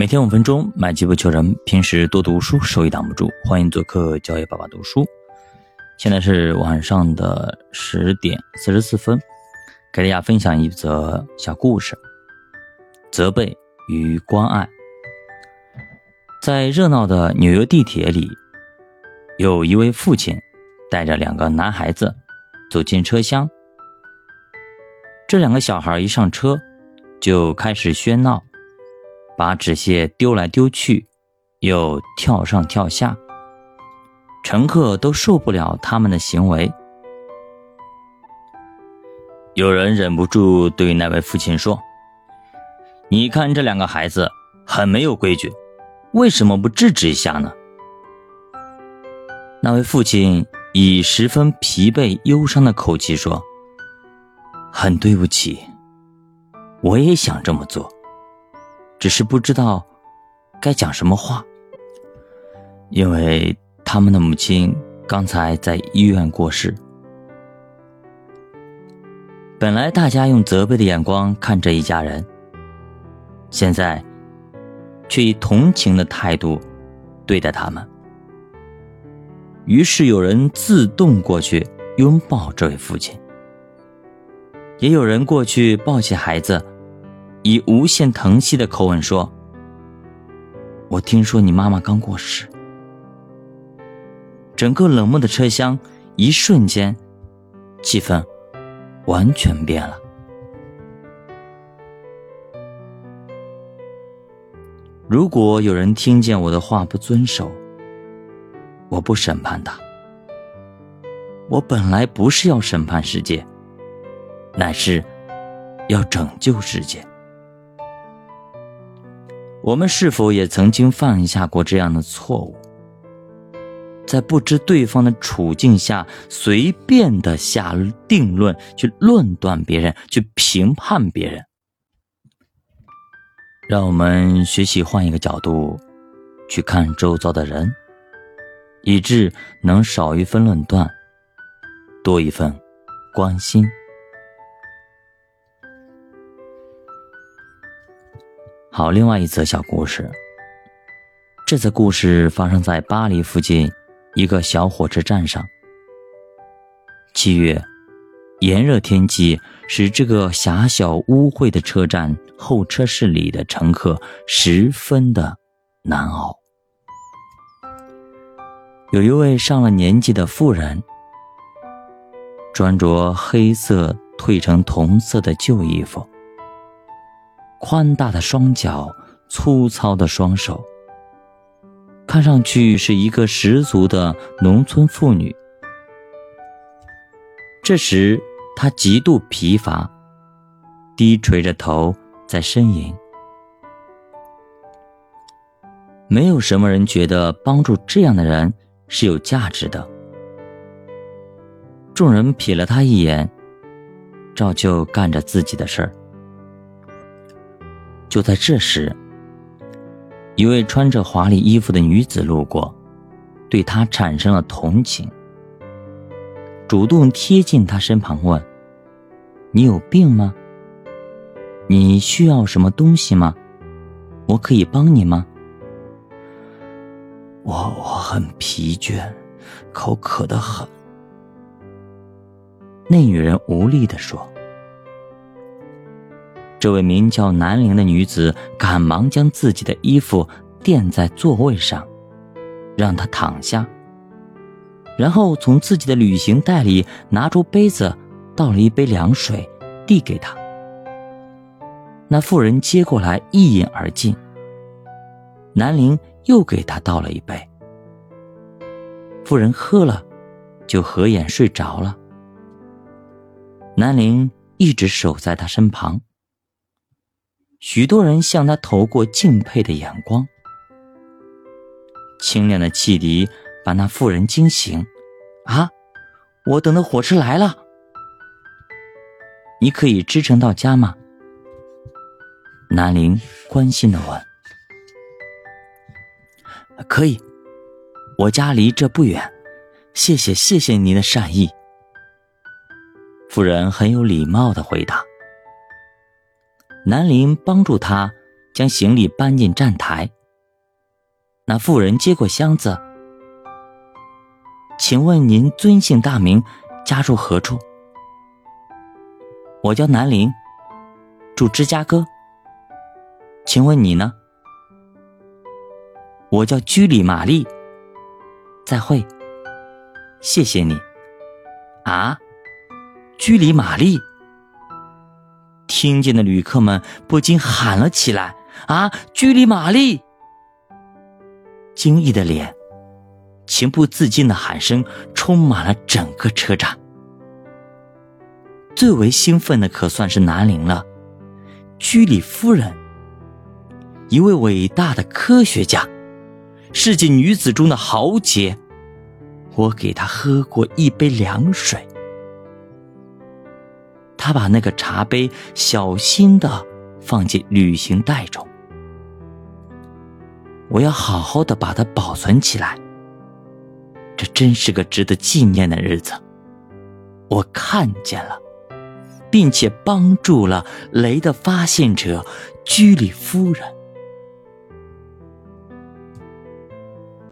每天五分钟，买机不求人。平时多读书，收益挡不住。欢迎做客教育爸爸读书。现在是晚上的十点四十四分，给大家分享一则小故事：责备与关爱。在热闹的纽约地铁里，有一位父亲带着两个男孩子走进车厢。这两个小孩一上车就开始喧闹。把纸屑丢来丢去，又跳上跳下，乘客都受不了他们的行为。有人忍不住对那位父亲说：“你看这两个孩子很没有规矩，为什么不制止一下呢？”那位父亲以十分疲惫、忧伤的口气说：“很对不起，我也想这么做。”只是不知道该讲什么话，因为他们的母亲刚才在医院过世。本来大家用责备的眼光看这一家人，现在却以同情的态度对待他们。于是有人自动过去拥抱这位父亲，也有人过去抱起孩子。以无限疼惜的口吻说：“我听说你妈妈刚过世。”整个冷漠的车厢，一瞬间，气氛完全变了。如果有人听见我的话不遵守，我不审判他。我本来不是要审判世界，乃是要拯救世界。我们是否也曾经犯下过这样的错误？在不知对方的处境下，随便的下定论，去论断别人，去评判别人。让我们学习换一个角度，去看周遭的人，以致能少一分论断，多一份关心。好，另外一则小故事。这则故事发生在巴黎附近一个小火车站上。七月，炎热天气使这个狭小污秽的车站候车室里的乘客十分的难熬。有一位上了年纪的妇人，穿着黑色褪成铜色的旧衣服。宽大的双脚，粗糙的双手，看上去是一个十足的农村妇女。这时，她极度疲乏，低垂着头在呻吟。没有什么人觉得帮助这样的人是有价值的。众人瞥了他一眼，照旧干着自己的事儿。就在这时，一位穿着华丽衣服的女子路过，对他产生了同情，主动贴近他身旁问：“你有病吗？你需要什么东西吗？我可以帮你吗？”我我很疲倦，口渴的很。那女人无力地说。这位名叫南陵的女子赶忙将自己的衣服垫在座位上，让他躺下。然后从自己的旅行袋里拿出杯子，倒了一杯凉水，递给他。那妇人接过来一饮而尽。南陵又给他倒了一杯。妇人喝了，就合眼睡着了。南陵一直守在他身旁。许多人向他投过敬佩的眼光。清亮的汽笛把那妇人惊醒。啊，我等的火车来了。你可以支撑到家吗？南陵关心的问。可以，我家离这不远。谢谢，谢谢您的善意。妇人很有礼貌的回答。南林帮助他将行李搬进站台。那妇人接过箱子，请问您尊姓大名，家住何处？我叫南林，住芝加哥。请问你呢？我叫居里玛丽。再会，谢谢你。啊，居里玛丽！听见的旅客们不禁喊了起来：“啊，居里玛丽！”惊异的脸，情不自禁的喊声充满了整个车站。最为兴奋的可算是南陵了，居里夫人，一位伟大的科学家，世界女子中的豪杰。我给她喝过一杯凉水。他把那个茶杯小心的放进旅行袋中，我要好好的把它保存起来。这真是个值得纪念的日子。我看见了，并且帮助了雷的发现者居里夫人。